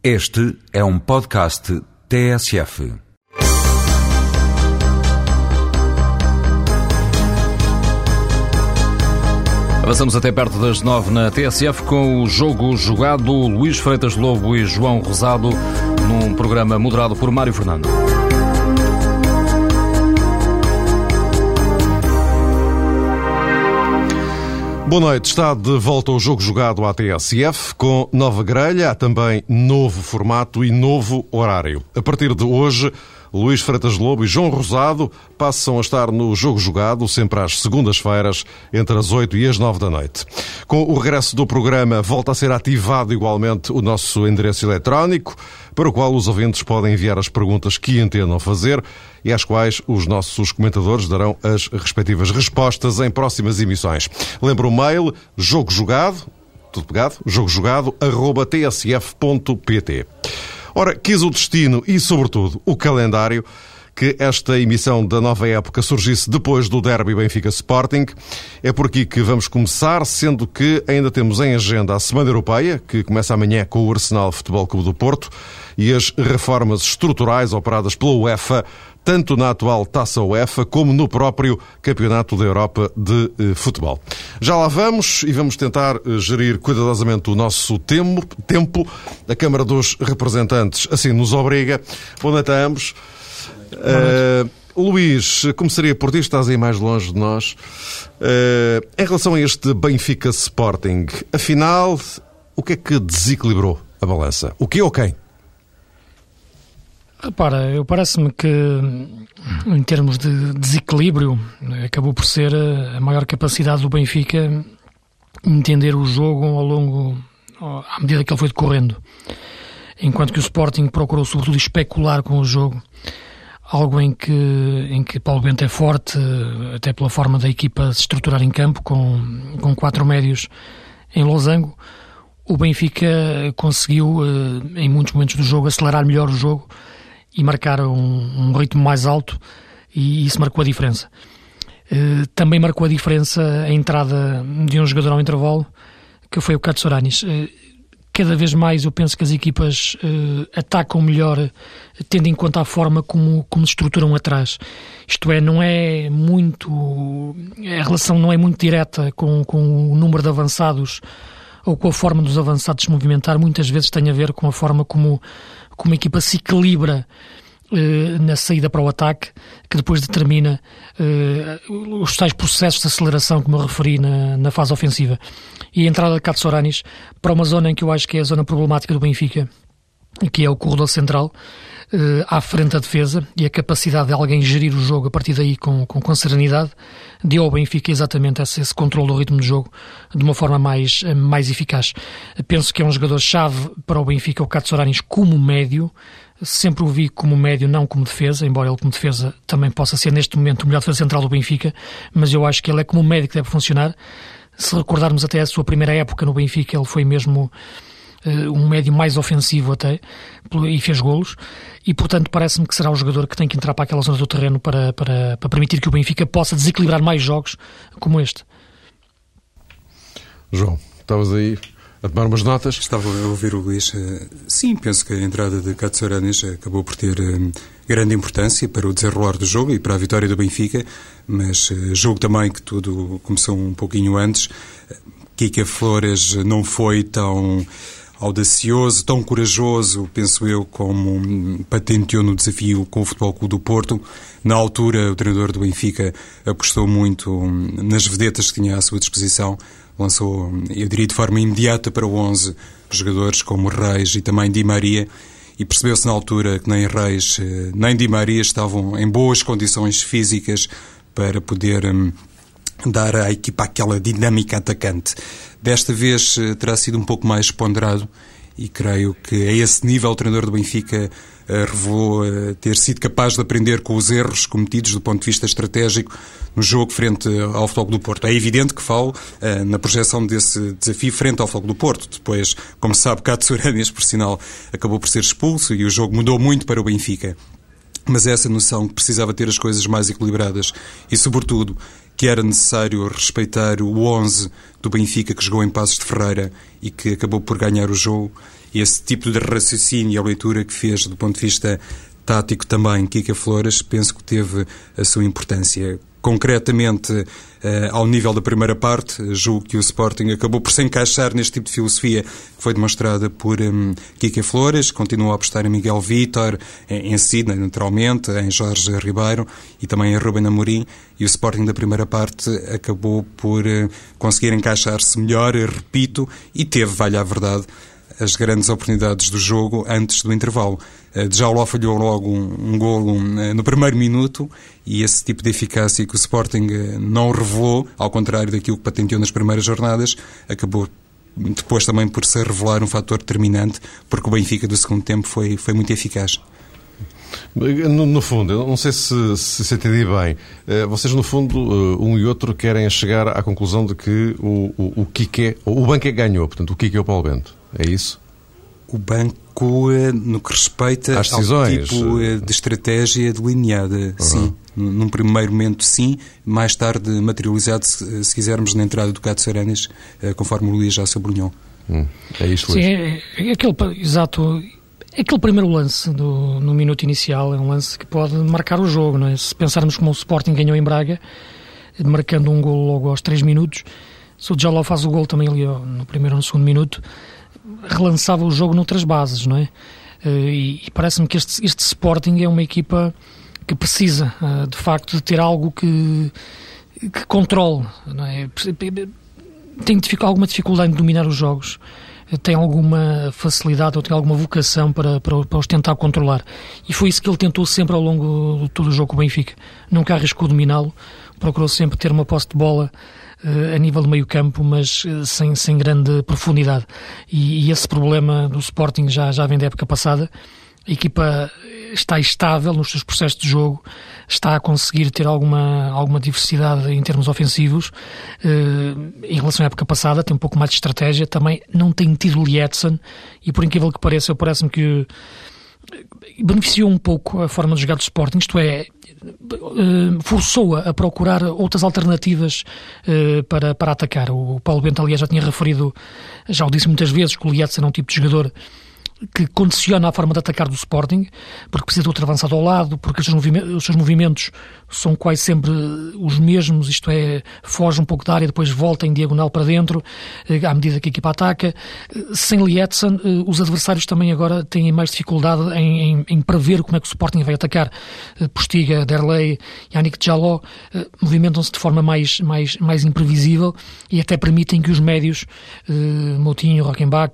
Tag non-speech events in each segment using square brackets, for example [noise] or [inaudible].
Este é um podcast TSF. Avançamos até perto das nove na TSF com o jogo jogado Luís Freitas Lobo e João Rosado num programa moderado por Mário Fernando. Boa noite, está de volta o jogo jogado à TSF com nova grelha, há também novo formato e novo horário. A partir de hoje, Luís Freitas Lobo e João Rosado passam a estar no jogo jogado, sempre às segundas-feiras, entre as 8 e as 9 da noite. Com o regresso do programa, volta a ser ativado igualmente o nosso endereço eletrónico, para o qual os ouvintes podem enviar as perguntas que entendam fazer e às quais os nossos comentadores darão as respectivas respostas em próximas emissões. Lembro o mail jogo jogado, tudo pegado, jogo jogado, arroba tsf.pt. Ora, quis o destino e, sobretudo, o calendário que esta emissão da nova época surgisse depois do Derby Benfica Sporting. É por aqui que vamos começar, sendo que ainda temos em agenda a Semana Europeia, que começa amanhã com o Arsenal Futebol Clube do Porto, e as reformas estruturais operadas pela UEFA, tanto na atual Taça UEFA como no próprio Campeonato da Europa de eh, Futebol. Já lá vamos e vamos tentar eh, gerir cuidadosamente o nosso tempo. A Câmara dos Representantes assim nos obriga. Boa noite a ambos. Uh, Luís, começaria por ti, estás aí mais longe de nós. Uh, em relação a este Benfica Sporting, afinal, o que é que desequilibrou a balança? O que ou quem? Repara, eu parece-me que em termos de desequilíbrio acabou por ser a maior capacidade do Benfica entender o jogo ao longo, à medida que ele foi decorrendo. Enquanto que o Sporting procurou sobretudo especular com o jogo, algo em que, em que Paulo Bento é forte, até pela forma da equipa se estruturar em campo, com, com quatro médios em losango, o Benfica conseguiu, em muitos momentos do jogo, acelerar melhor o jogo e marcar um, um ritmo mais alto e isso marcou a diferença. Uh, também marcou a diferença a entrada de um jogador ao intervalo, que foi o Katsouranis. Uh, cada vez mais eu penso que as equipas uh, atacam melhor, tendo em conta a forma como, como se estruturam atrás. Isto é, não é muito. A relação não é muito direta com, com o número de avançados ou com a forma dos avançados se movimentar, muitas vezes tem a ver com a forma como como a equipa se equilibra uh, na saída para o ataque, que depois determina uh, os tais processos de aceleração que me referi na, na fase ofensiva. E a entrada de Katsouranis para uma zona em que eu acho que é a zona problemática do Benfica, que é o corredor central, uh, à frente da defesa, e a capacidade de alguém gerir o jogo a partir daí com, com, com serenidade, deu ao Benfica exatamente esse, esse controle do ritmo do jogo de uma forma mais, mais eficaz. Penso que é um jogador-chave para o Benfica, o Katsouranis, como médio, sempre o vi como médio, não como defesa, embora ele como defesa também possa ser neste momento o melhor defesa central do Benfica, mas eu acho que ele é como médio que deve funcionar. Se recordarmos até a sua primeira época no Benfica, ele foi mesmo um médio mais ofensivo até, e fez golos, e portanto parece-me que será o jogador que tem que entrar para aquela zona do terreno para, para, para permitir que o Benfica possa desequilibrar mais jogos como este. João, estavas aí a tomar umas notas? Estava a ouvir o Luís. Sim, penso que a entrada de Katsouranis acabou por ter grande importância para o desenrolar do jogo e para a vitória do Benfica, mas jogo também que tudo começou um pouquinho antes. Kika Flores não foi tão audacioso, tão corajoso, penso eu, como patenteou no desafio com o Futebol Clube do Porto. Na altura, o treinador do Benfica apostou muito nas vedetas que tinha à sua disposição. Lançou, eu diria, de forma imediata para o 11 jogadores como Reis e também Di Maria. E percebeu-se na altura que nem Reis nem Di Maria estavam em boas condições físicas para poder hum, dar à equipa aquela dinâmica atacante. Desta vez terá sido um pouco mais ponderado e creio que a esse nível o treinador do Benfica revelou ter sido capaz de aprender com os erros cometidos do ponto de vista estratégico no jogo frente ao Futebol do Porto. É evidente que falo na projeção desse desafio frente ao Futebol do Porto. Depois, como sabe, [laughs] Katsuranias, por sinal, acabou por ser expulso e o jogo mudou muito para o Benfica. Mas essa noção que precisava ter as coisas mais equilibradas e, sobretudo, que era necessário respeitar o 11 do Benfica que jogou em Passos de Ferreira e que acabou por ganhar o jogo. Esse tipo de raciocínio e a leitura que fez do ponto de vista tático também Kika Flores, penso que teve a sua importância concretamente eh, ao nível da primeira parte, julgo que o Sporting acabou por se encaixar neste tipo de filosofia que foi demonstrada por um, Kike Flores, continuou a apostar em Miguel Vítor, em, em Sidney, naturalmente, em Jorge Ribeiro e também em Ruben Amorim, e o Sporting da primeira parte acabou por uh, conseguir encaixar-se melhor, repito, e teve, vale a verdade, as grandes oportunidades do jogo antes do intervalo. Eh, Djaló falhou logo um, um golo eh, no primeiro minuto e esse tipo de eficácia que o Sporting eh, não revelou, ao contrário daquilo que patenteou nas primeiras jornadas, acabou depois também por se revelar um fator determinante, porque o Benfica do segundo tempo foi, foi muito eficaz. No, no, fundo, eu não sei se, se, se entendi bem, vocês no fundo, um e outro, querem chegar à conclusão de que o, o, o Kike, o banco é ganhou, portanto, o Kike é o Paulo Bento. É isso? O banco, eh, no que respeita Às decisões. ao tipo de estratégia delineada, uhum. sim. Num primeiro momento, sim. Mais tarde, materializado, se, se quisermos, na entrada do Cato Saranas, eh, conforme o Luís já sublinhou. Hum. É isto, Luís? Sim, é, é aquele, exato. Aquele primeiro lance do, no minuto inicial é um lance que pode marcar o jogo, não é? Se pensarmos como o Sporting ganhou em Braga, marcando um gol logo aos 3 minutos, se o Jaló faz o gol também ali no primeiro ou no segundo minuto, relançava o jogo noutras bases, não é? Eh, e, e parece-me que este, este Sporting é uma equipa que precisa, eh, de facto, de ter algo que, que controle, não é? Tem alguma dificuldade em dominar os jogos, eh, tem alguma facilidade ou tem alguma vocação para, para, para, os tentar controlar. E foi isso que ele tentou sempre ao longo de todo o jogo com o Benfica. Nunca arriscou dominá-lo, procurou sempre ter uma posse de bola a nível do meio campo, mas uh, sem, sem grande profundidade. E, e, esse problema do Sporting já, já vem da época passada. A equipa está estável nos seus processos de jogo, está a conseguir ter alguma, alguma diversidade em termos ofensivos. Uh, em relação à época passada, tem um pouco mais de estratégia. Também não tem tido Lietzen e, por incrível que pareça, parece-me que beneficiou um pouco a forma de jogar do Sporting, isto é, eh, forçou-a a procurar outras alternativas eh, para, para atacar. O Paulo Bento, aliás, já tinha referido, já o disse muitas vezes, que o Lietzen é um tipo de jogador que condiciona a forma de atacar do Sporting, porque precisa de outro avançado ao lado, porque os seus, os seus movimentos são quase sempre os mesmos, isto é, foge um pouco da área, depois volta em diagonal para dentro, eh, à medida que a equipa ataca. Sem Lietzen, eh, os adversários também agora têm mais dificuldade em, em, em prever como é que o Sporting vai atacar. Eh, Postiga, Derlei, Yannick Jaló movimentam-se de forma mais, mais, mais imprevisível e até permitem que os médios, Moutinho, Rockenbach,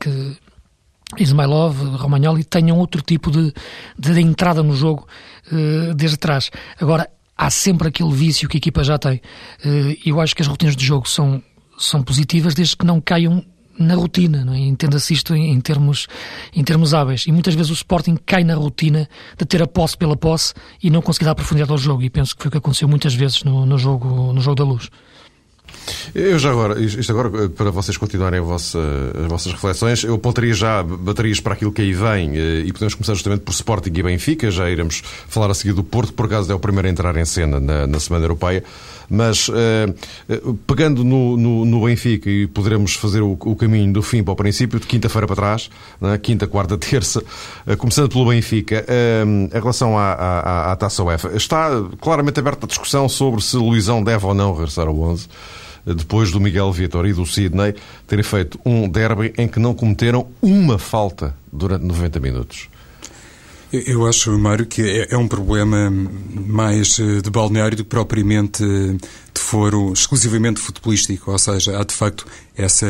Ismailov, Romagnoli tenham outro tipo de, de entrada no jogo uh, desde trás. Agora, há sempre aquele vício que a equipa já tem. Uh, eu acho que as rotinas de jogo são, são positivas desde que não caiam na rotina, é? entenda-se isto em, em, termos, em termos hábeis. E muitas vezes o Sporting cai na rotina de ter a posse pela posse e não conseguir dar profundidade ao jogo. E penso que foi o que aconteceu muitas vezes no, no, jogo, no jogo da luz. Eu já agora, isto agora, para vocês continuarem vossa, as vossas reflexões, eu apontaria já baterias para aquilo que aí vem eh, e podemos começar justamente por Sporting e Benfica, já iremos falar a seguir do Porto, por acaso é o primeiro a entrar em cena na, na Semana Europeia, mas eh, eh, pegando no, no, no, Benfica e poderemos fazer o, o, caminho do fim para o princípio, de quinta-feira para trás, né, quinta, quarta, [laughs] terça, começando pelo Benfica, em relação à, à, à Taça UEFA, está claramente aberta a discussão sobre se Luizão deve ou não regressar ao 11 depois do Miguel Vitor e do Sidney terem feito um derby em que não cometeram uma falta durante 90 minutos. Eu acho, Mário, que é, é um problema mais eh, de balneário do que propriamente de foro exclusivamente futebolístico, ou seja, há de facto essa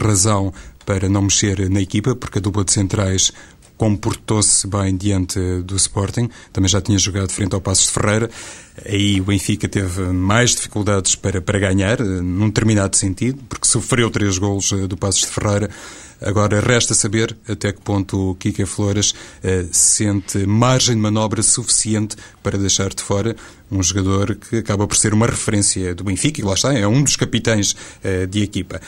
razão para não mexer na equipa, porque a dupla de centrais comportou-se bem diante do Sporting, também já tinha jogado frente ao Passos de Ferreira, aí o Benfica teve mais dificuldades para, para ganhar, num determinado sentido, porque sofreu três golos eh, do Passos de Ferreira, Agora, resta saber até que ponto o Kika Flores eh, sente margem de manobra suficiente para deixar de fora um jogador que acaba por ser uma referência do Benfica, e lá está, é um dos capitães eh, de equipa.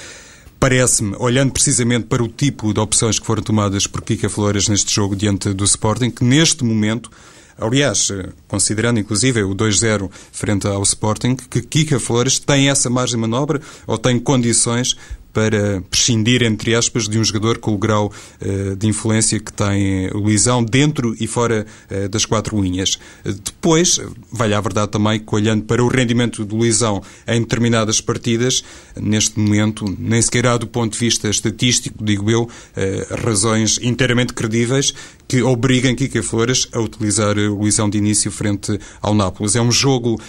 Parece-me, olhando precisamente para o tipo de opções que foram tomadas por Kika Flores neste jogo diante do Sporting, que neste momento Aliás, considerando inclusive o 2-0 frente ao Sporting, que Kika Flores tem essa margem de manobra ou tem condições para prescindir, entre aspas, de um jogador com o grau uh, de influência que tem o Luizão dentro e fora uh, das quatro linhas. Depois, vale a verdade também que, olhando para o rendimento do Luizão em determinadas partidas, neste momento, nem sequer há do ponto de vista estatístico, digo eu, uh, razões inteiramente credíveis que obriguem Kika Flores a utilizar o Luizão de início frente ao Nápoles. É um jogo,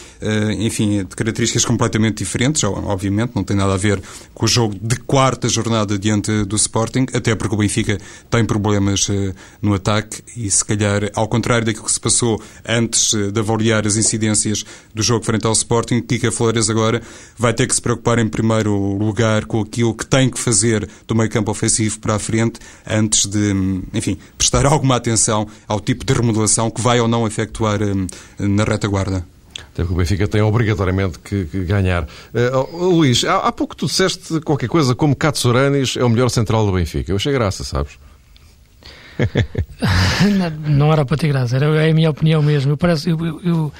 enfim, de características completamente diferentes, obviamente, não tem nada a ver com o jogo de quarta jornada diante do Sporting, até porque o Benfica tem problemas uh, no ataque e, se calhar, ao contrário daquilo que se passou antes uh, de avaliar as incidências do jogo frente ao Sporting, Kika Flores agora vai ter que se preocupar em primeiro lugar com aquilo que tem que fazer do meio campo ofensivo para a frente antes de, enfim, prestar alguma atenção ao tipo de remodelação que vai ou não efetuar um, na retaguarda. Até porque o Benfica tem obrigatoriamente que, que ganhar. Uh, Luís, há, há, pouco tu disseste qualquer coisa como Katsuranis é o melhor central do Benfica. Eu achei graça, sabes? [laughs] não, não, era para ter graça, era, é a minha opinião mesmo. Eu, parece, eu, eu, eu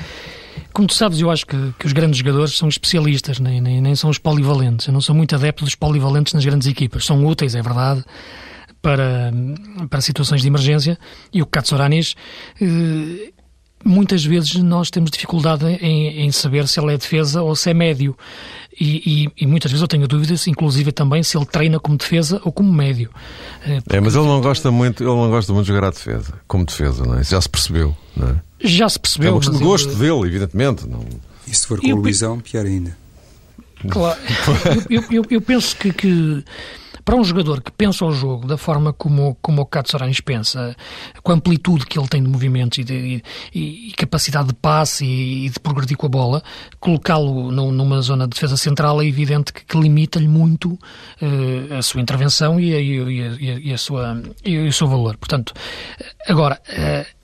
como tu sabes, eu acho que, que os grandes jogadores são especialistas, nem, nem, nem, são os polivalentes. Eu não sou muito adepto dos polivalentes nas grandes equipas. São úteis, é verdade, para, para situações de emergência. E o Katsouranis eh, muitas vezes nós temos dificuldade em, em, saber se ele é defesa ou se é médio. E, e, e, muitas vezes eu tenho dúvidas, inclusive também, se ele treina como defesa ou como médio. Porque... É, mas ele não gosta muito, ele não gosta muito de jogar a defesa, como defesa, não é? já se percebeu, não é? Já se percebeu. É um gosto ele... dele, evidentemente. Não... E se for com o Luizão, pior ainda. Claro. [laughs] eu, eu, eu, penso que, que para um jogador que pensa o jogo da forma como, como o Katsouranis pensa, com a amplitude que ele tem de movimentos e, de, e, e capacidade de passe e, e, de progredir com a bola, colocá-lo numa zona de defesa central é evidente que, que limita-lhe muito uh, a sua intervenção e, a, a, a sua, e, o seu valor. Portanto, agora, uh,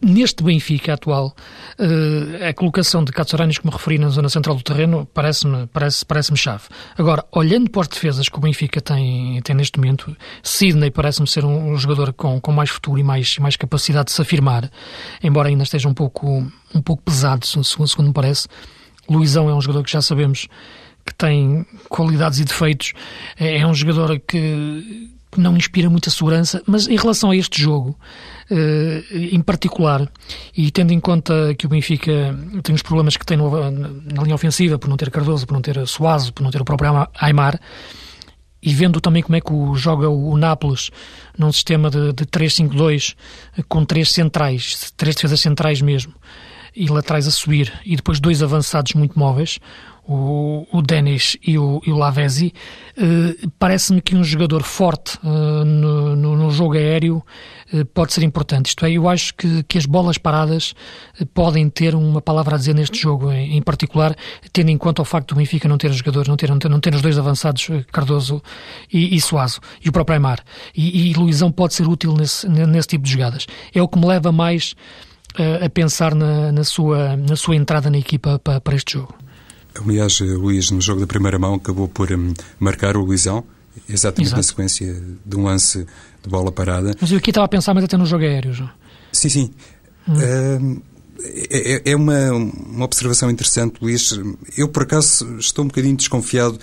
Neste Benfica atual, uh, a colocação de Catsuranis, como referi na zona central do terreno, parece-me parece, parece chave. Agora, olhando para as defesas que o Benfica tem, tem neste momento, Sidney parece-me ser um, jogador com, com mais futuro e mais, mais capacidade de se afirmar, embora ainda esteja um pouco, um pouco pesado, segundo, segundo me parece. Luizão é um jogador que já sabemos que tem qualidades e defeitos, é, é um jogador que não inspira muita segurança, mas em relação a este jogo, eh, em particular, e tendo em conta que o Benfica tem os problemas que tem na linha ofensiva, por não ter Cardoso, por não ter Suazo, por não ter o próprio Aymar, e vendo também como é que o, joga o, Nápoles num sistema de, de 3-5-2 com três centrais, três defesas centrais mesmo, e laterais a subir, e depois dois avançados muito móveis, o, o Denis e o, e o Lavezzi, eh, parece-me que um jogador forte eh, no, no, no, jogo aéreo eh, pode ser importante. Isto é, eu acho que, que as bolas paradas podem ter uma palavra a dizer neste jogo, em, em, particular, tendo em conta o facto do Benfica não ter jogadores, não ter, não ter, não ter os dois avançados, Cardoso e, e Suazo, e o próprio Aymar. E, e Luizão pode ser útil nesse, nesse tipo de jogadas. É o que me leva mais uh, a pensar na, na, sua, na sua entrada na equipa para, para este jogo. Aliás, Luís, no jogo da primeira mão, acabou por um, marcar o Luizão, exatamente Exato. na sequência de um lance de bola parada. Mas eu aqui estava a pensar mais até no jogo aéreo, João. Sim, sim. Hum. Uh, é, é uma, uma observação interessante, Luís. Eu, por acaso, estou um bocadinho desconfiado eh,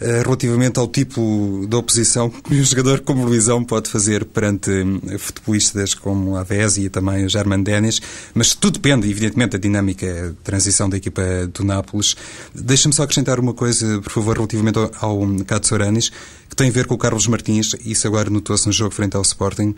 relativamente ao tipo de oposição que um jogador como Luizão pode fazer perante hum, futebolistas como a Vese e também o German Dennis, mas tudo depende, evidentemente, da dinâmica transição da equipa do Nápoles. Deixa-me só acrescentar uma coisa, por favor, relativamente ao, ao Katsouranis, que tem a ver com o Carlos Martins, isso agora notou-se no jogo frente ao Sporting,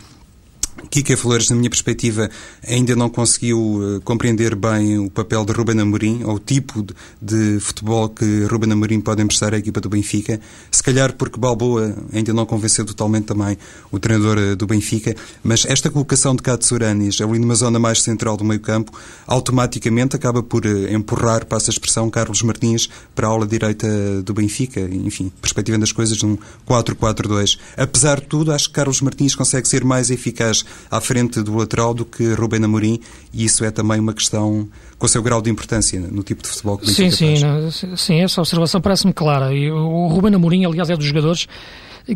Kika Flores, na minha perspectiva, ainda não conseguiu uh, compreender bem o papel de Ruben Amorim, ou o tipo de, futebol que Ruben Amorim pode emprestar à equipa do Benfica. Se calhar porque Balboa ainda não convenceu totalmente também o treinador uh, do Benfica, mas esta colocação de Katsuranis ali numa zona mais central do meio campo, automaticamente acaba por uh, empurrar, passa a expressão, Carlos Martins para a aula direita do Benfica, enfim, perspectivando as coisas num 4-4-2. Apesar de tudo, acho que Carlos Martins consegue ser mais eficaz à frente do lateral do que Rubén Amorim e isso é também uma questão com o seu grau de importância no tipo de futebol que Sim, sim, não, sim, essa observação parece-me clara. E o Rubén Amorim, aliás, é dos jogadores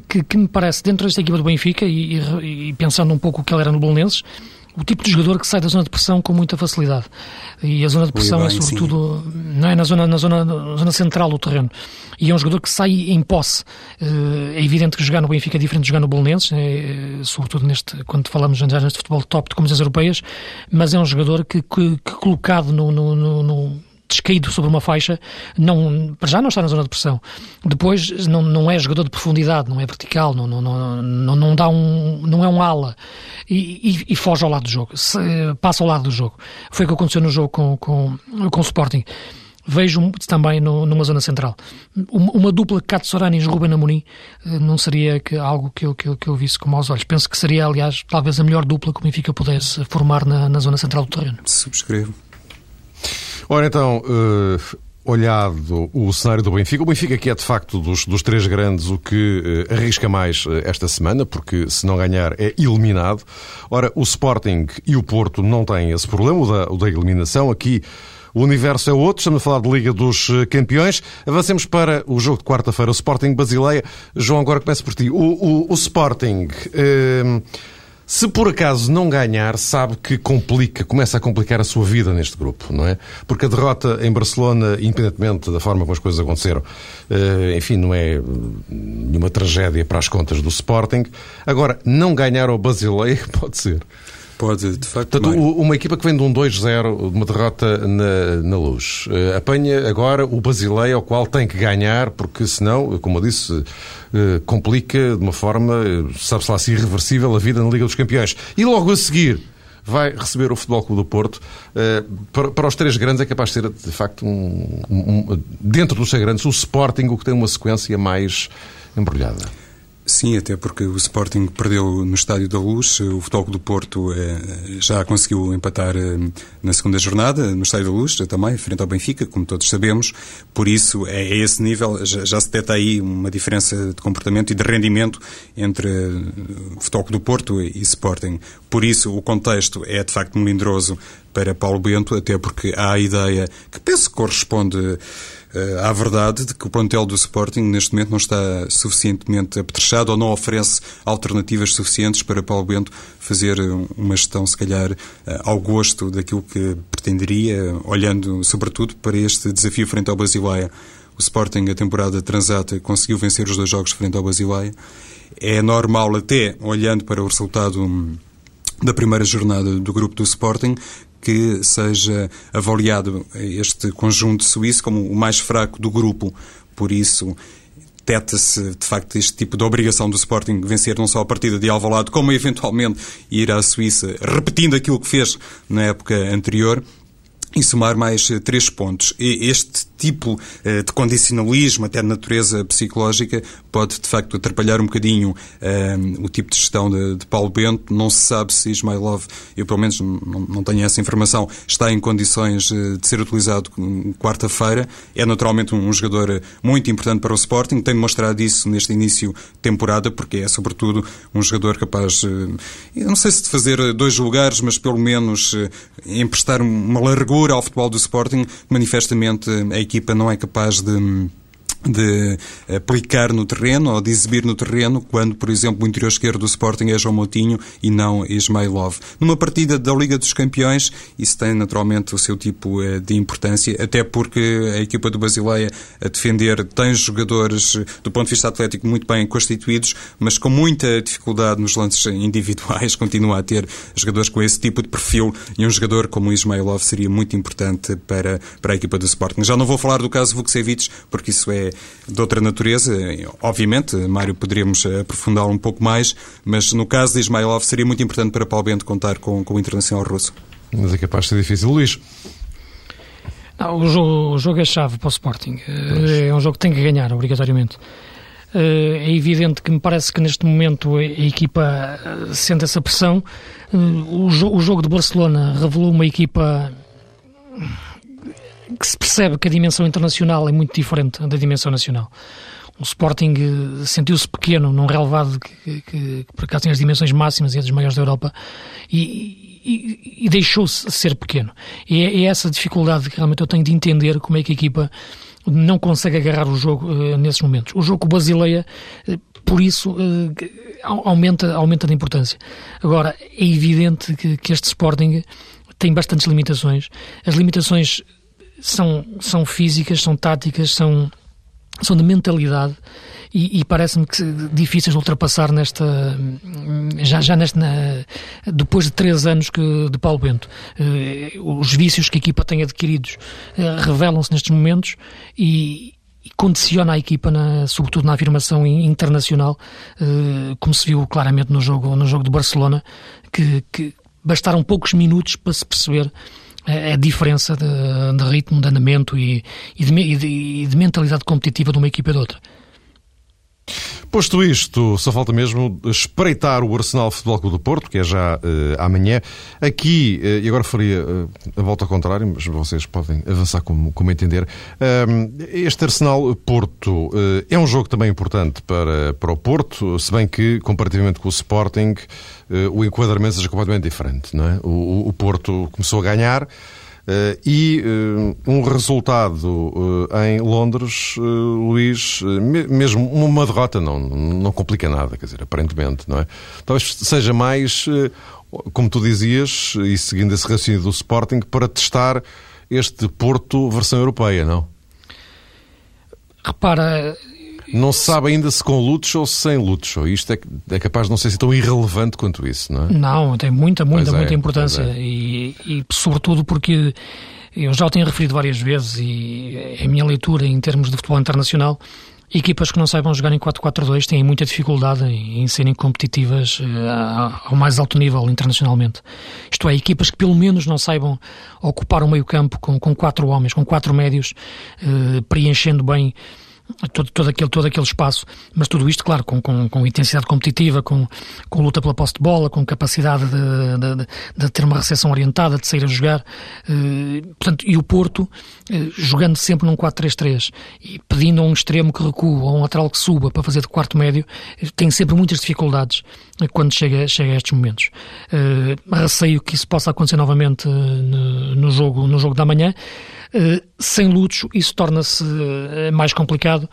que, que, me parece, dentro desta equipa do Benfica, e, e, e, pensando um pouco o que ele era no Bolonenses, o tipo de jogador que sai da zona de pressão com muita facilidade. E a zona de pressão bem, é sobretudo não é na zona, na, zona, na zona central do terreno. E é um jogador que sai em posse. Eh, é evidente que jogar no Benfica é diferente de jogar no Bolonenses, é, sobretudo neste, quando falamos já neste futebol top de competições europeias, mas é um jogador que, que, que colocado no, no, no descaído sobre uma faixa, não, já não está na zona de pressão. Depois não, não é jogador de profundidade, não é vertical, não, não, não, não, dá um, não é um ala e, e, e foge ao lado do jogo, se, passa ao lado do jogo. Foi o que aconteceu no jogo com, com, com o Sporting vejo também no, numa zona central. Uma, dupla Cato Sorani e Ruben Amorim eh, não seria que, algo que eu, que, eu, que eu visse com maus olhos. Penso que seria, aliás, talvez a melhor dupla que o Benfica pudesse formar na, na zona central do terreno. Subscrevo. Ora então, uh, olhado o cenário do Benfica, o Benfica que é de facto dos, dos três grandes o que uh, arrisca mais uh, esta semana, porque se não ganhar é eliminado. Ora, o Sporting e o Porto não têm esse problema, o da, o da eliminação. Aqui o universo é outro, estamos a falar de Liga dos Campeões. Avancemos para o jogo de quarta-feira, o Sporting Basileia. João, agora começo por ti. O, o, o Sporting. Se por acaso não ganhar, sabe que complica, começa a complicar a sua vida neste grupo, não é? Porque a derrota em Barcelona, independentemente da forma como as coisas aconteceram, eh, enfim, não é nenhuma tragédia para as contas do Sporting. Agora, não ganhar ao Basileia [laughs] pode ser. Pode, de facto. Portanto, uma equipa que vem de um 2-0, de uma derrota na, na luz, uh, apanha agora o Basileia, ao qual tem que ganhar, porque senão, como eu disse, uh, complica de uma forma, sabe-se lá se irreversível, a vida na Liga dos Campeões. E logo a seguir vai receber o Futebol Clube do Porto. Para, os três grandes é capaz de ser, de facto, um, um, dentro dos três grandes, o Sporting, o que tem uma sequência mais embrulhada. Sim, até porque o Sporting perdeu no Estádio da Luz, o Futebol do Porto eh, já conseguiu empatar eh, na segunda jornada, no Estádio da Luz também, frente ao Benfica, como todos sabemos, por isso é, é esse nível, já, já se detecta aí uma diferença de comportamento e de rendimento entre o Futebol do Porto e Sporting. Por isso o contexto é de facto melindroso para Paulo Bento, até porque há a ideia que penso que corresponde eh, à verdade de que o plantel do Sporting neste momento não está suficientemente apetrechado ou não oferece alternativas suficientes para Paulo Bento fazer uma gestão, se calhar, eh, ao gosto daquilo que pretenderia, olhando sobretudo para este desafio frente ao Basileia. O Sporting, a temporada transata, conseguiu vencer os dois jogos frente ao Basileia. É normal, até olhando para o resultado hum, da primeira jornada do grupo do Sporting, que seja avaliado este conjunto suíço como o mais fraco do grupo. Por isso, teta-se, de facto, este tipo de obrigação do Sporting vencer não só a partida de Alvalade, como eventualmente ir à Suíça, repetindo aquilo que fez na época anterior e somar mais três pontos. Este tipo eh, de condicionalismo, até de natureza psicológica, pode de facto atrapalhar um bocadinho eh, o tipo de gestão de, de, Paulo Bento. Não se sabe se Ismailov, eu pelo menos não, não tenho essa informação, está em condições de ser utilizado quarta-feira. É naturalmente um, um jogador muito importante para o Sporting, tem demonstrado isso neste início de temporada, porque é sobretudo um jogador capaz, eu não sei se de fazer dois lugares, mas pelo menos emprestar uma largura ao futebol do Sporting, manifestamente a equipa não é capaz de de aplicar no terreno ou de exibir no terreno, quando, por exemplo, o interior esquerdo do Sporting é João Moutinho e não Ismailov. Numa partida da Liga dos Campeões, isso tem naturalmente o seu tipo eh, de importância, até porque a equipa do Basileia a defender tem jogadores, do ponto de vista atlético, muito bem constituídos, mas com muita dificuldade nos lances individuais, [laughs] continua a ter jogadores com esse tipo de perfil e um jogador como o Ismailov seria muito importante para, para a equipa do Sporting. Já não vou falar do caso Vukcevic, porque isso é de outra natureza. Obviamente, Mário, poderíamos aprofundá-lo um pouco mais, mas no caso de Ismailov seria muito importante para Paulo Bento contar com, com o Internacional Russo. Mas é capaz de ser difícil. Luís? Não, o, jogo, o jogo é chave para o Sporting. Pois. É um jogo que tem que ganhar, obrigatoriamente. Eh, é evidente que me parece que neste momento a equipa eh, sente essa pressão. Eh, o jogo de Barcelona revelou uma equipa que se percebe que a dimensão internacional é muito diferente da dimensão nacional. O Sporting eh, sentiu-se pequeno num relevado que, que, que, por acaso tem as dimensões máximas e é dos maiores da Europa e, e, e deixou-se ser pequeno. E é, é, essa dificuldade que realmente eu tenho de entender como é que a equipa não consegue agarrar o jogo uh, nesses momentos. O jogo Basileia, uh, por isso, uh, aumenta, aumenta de importância. Agora, é evidente que, que este Sporting tem bastantes limitações. As limitações são, são físicas, são táticas, são, são de mentalidade e, e parece-me que difíceis de ultrapassar nesta já, já nesta depois de três anos que, de Paulo Bento. Eh, os vícios que a equipa tem adquiridos eh, revelam-se nestes momentos e, e condiciona a equipa, na, sobretudo na afirmação internacional, eh, como se viu claramente no jogo, no jogo de Barcelona, que, que bastaram poucos minutos para se perceber a, diferença de, de, ritmo, de andamento e, e, de, e, de, e, de, mentalidade competitiva de uma equipa e de outra. Posto isto, só falta mesmo espreitar o Arsenal Futebol Clube do Porto, que é já uh, amanhã. Aqui, uh, e agora faria uh, a volta ao contrário, mas vocês podem avançar como, como entender. este Arsenal Porto é um jogo também importante para, para o Porto, se bem que, comparativamente com o Sporting, o enquadramento seja completamente diferente. Não é? o, o Porto começou a ganhar. Uh, e uh, um resultado uh, em Londres, Luís, me, mesmo uma derrota não, não complica nada, quer dizer, aparentemente, não é? Talvez seja mais, como tu dizias, e seguindo esse raciocínio do Sporting, para testar este Porto versão europeia, não? Repara, não se sabe ainda se com lutos ou sem lutos. Ou isto é, é capaz de não ser tão irrelevante quanto isso, não é? Não, tem muita, muita, muita é, importância. É. E, e, sobretudo porque eu já o tenho referido várias vezes e é a minha leitura em termos de futebol internacional equipas que não saibam jogar em 4-4-2 têm muita dificuldade em, em serem competitivas uh, ao mais alto nível internacionalmente. Isto é, equipas que pelo menos não saibam ocupar o meio campo com, com quatro homens, com quatro médios, uh, preenchendo bem todo, todo, aquele, todo aquele espaço, mas tudo isto, claro, com, com, com intensidade competitiva, com, com luta pela posse de bola, com capacidade de, de, de ter uma recepção orientada, de sair a jogar. Eh, portanto, e o Porto, eh, jogando sempre num 4-3-3 e pedindo a um extremo que recua ou um lateral que suba para fazer de quarto médio, eh, tem sempre muitas dificuldades quando chega, chega a estes momentos. receio que isso possa acontecer novamente no, no jogo, no jogo da manhã. Eh, sem Lutos, isso torna-se eh, mais complicado,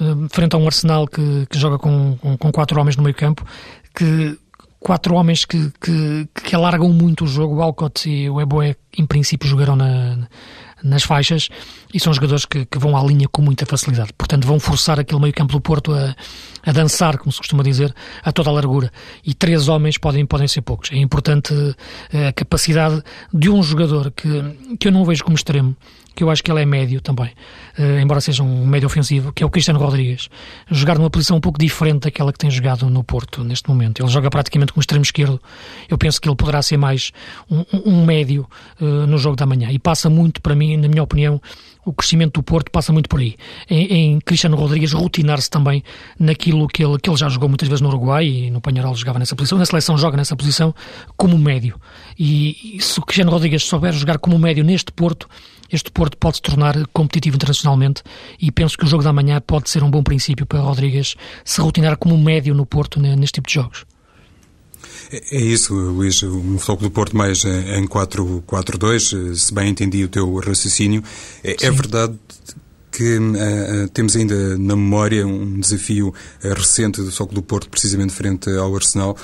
eh, frente a um Arsenal que, que joga com, com, com, quatro homens no meio campo, que quatro homens que, que, que alargam muito o jogo. O Alcott e o Eboé, em princípio, jogaram na, nas faixas e são jogadores que, que, vão à linha com muita facilidade. Portanto, vão forçar aquele meio campo do Porto a, a dançar, como se costuma dizer, a toda a largura. E três homens podem, podem ser poucos. É importante a capacidade de um jogador que, que eu não vejo como extremo, que eu acho que ele é médio também, uh, embora seja um médio ofensivo, que é o Cristiano Rodrigues. Jogar numa posição um pouco diferente daquela que tem jogado no Porto neste momento. Ele joga praticamente como extremo esquerdo. Eu penso que ele poderá ser mais um, um médio uh, no jogo da manhã. E passa muito, para mim, na minha opinião, o crescimento do Porto passa muito por aí. Em, em Cristiano Rodrigues rotinar-se também naquilo que ele, que ele já jogou muitas vezes no Uruguai e no Panharol jogava nessa posição, na seleção joga nessa posição como médio. E, e se o Cristiano Rodrigues souber jogar como médio neste Porto, este Porto pode se tornar competitivo internacionalmente e penso que o jogo da manhã pode ser um bom princípio para Rodrigues se rotinar como médio no Porto neste tipo de jogos. É, é isso, Luís, um foco do Porto mais em 4-4-2, se bem entendi o teu raciocínio. É, é verdade que uh, temos ainda na memória um desafio uh, recente do Foco do Porto, precisamente frente ao Arsenal,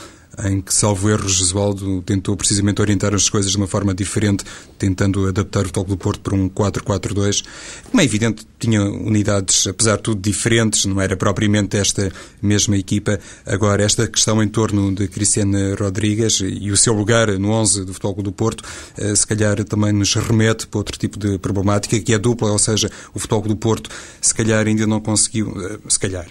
em que, salvo erro, Jesualdo tentou precisamente orientar as coisas de uma forma diferente, tentando adaptar o toque do Porto para um 4-4-2. Como é evidente, tinha unidades, apesar de tudo, diferentes, não era propriamente esta mesma equipa. Agora, esta questão em torno de Cristiano Rodrigues e o seu lugar no 11 do Futebol do Porto, eh, se calhar também nos remete para outro tipo de problemática, que é dupla, ou seja, o Futebol do Porto, se calhar ainda não conseguiu, eh, se calhar,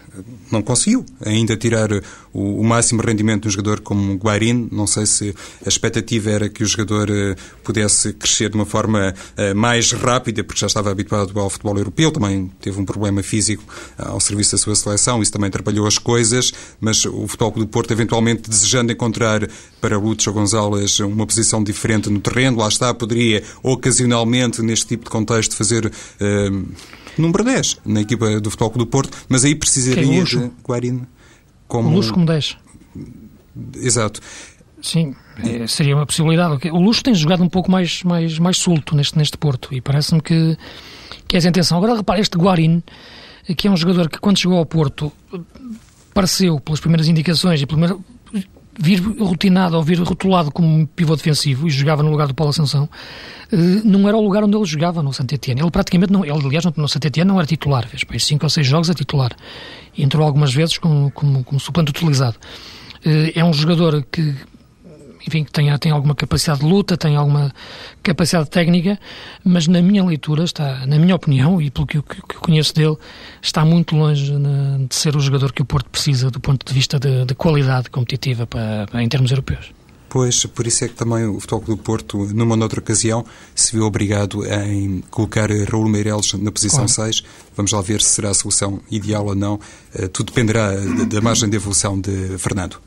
não conseguiu ainda tirar o, máximo rendimento um jogador como como Guarin. Não sei se a expectativa era que o jogador eh, pudesse crescer de uma forma eh, mais rápida, porque já estava habituado ao futebol europeu, também teve um problema físico eh, ao serviço da sua seleção, isso também atrapalhou as coisas, mas o Futebol do Porto, eventualmente desejando encontrar para Lúcio Gonzalez uma posição diferente no terreno, lá está, poderia ocasionalmente, neste tipo de contexto, fazer. Uh, número 10 na equipa do Futebol do Porto, mas aí precisaria de Guarin como... Luxo como 10. Exato. Sim, é, seria uma possibilidade. O Luxo tem jogado um pouco mais, mais, mais solto neste, neste Porto e parece-me que, que é essa a intenção. Agora, repare, este Guarin, que é um jogador que quando chegou ao Porto pareceu, pelas primeiras indicações e pelo vir rotinado ou vir rotulado como pivô defensivo e jogava no lugar do Paulo Ascensão, eh, não era o lugar onde ele jogava no Saint Etienne. Ele praticamente, não, ele, aliás, no Saint Etienne não era titular, fez para 5 ou 6 jogos a titular. Entrou algumas vezes como, como, como suplente utilizado. Eh, é um jogador que enfim, que tenha, tem alguma capacidade de luta, tem alguma capacidade técnica, mas na minha leitura, está, na minha opinião, e pelo que eu, que eu conheço dele, está muito longe na, de ser o jogador que o Porto precisa do ponto de vista de, de qualidade competitiva para, para, em termos europeus. Pois, por isso é que também o Futebol do Porto, numa outra ocasião, se viu obrigado em colocar Raul Meireles na posição claro. 6. Vamos lá ver se será a solução ideal ou não. Eh, tudo dependerá da margem de evolução de Fernando.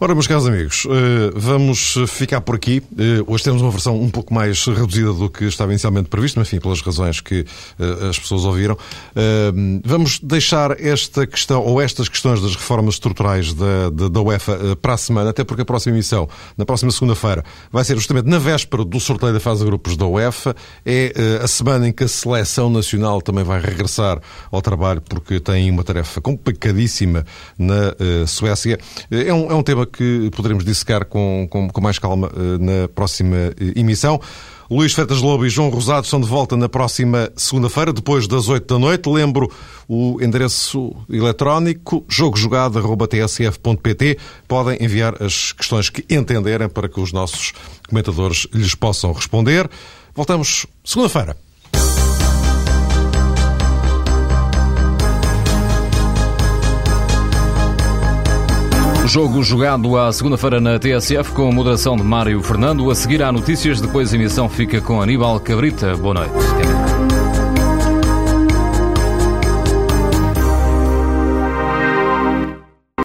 Ora, meus caros amigos, eh, vamos ficar por aqui. Eh, hoje temos uma versão um pouco mais reduzida do que estava inicialmente previsto, mas enfim, pelas razões que eh, as pessoas ouviram. Vamos deixar esta questão, ou estas questões das reformas estruturais da, da, UEFA para a semana, até porque a próxima emissão, na próxima segunda-feira, vai ser justamente na véspera do sorteio da fase de grupos da UEFA. É a semana em que a seleção nacional também vai regressar ao trabalho, porque tem uma tarefa complicadíssima na Suécia. É um, é um tema que poderemos dissecar com, com, com mais calma uh, na próxima uh, emissão. Luís Fetas Lobo e João Rosado estão de volta na próxima segunda-feira, depois das 8 da noite. Lembro o endereço eletrónico jogojogado.tsf.pt. Podem enviar as questões que entenderem para que os nossos comentadores lhes possam responder. Voltamos segunda-feira. Jogo jogado à segunda-feira na TSF com a moderação de Mário Fernando. A seguir há notícias, depois a emissão fica com Aníbal Cabrita. Boa noite.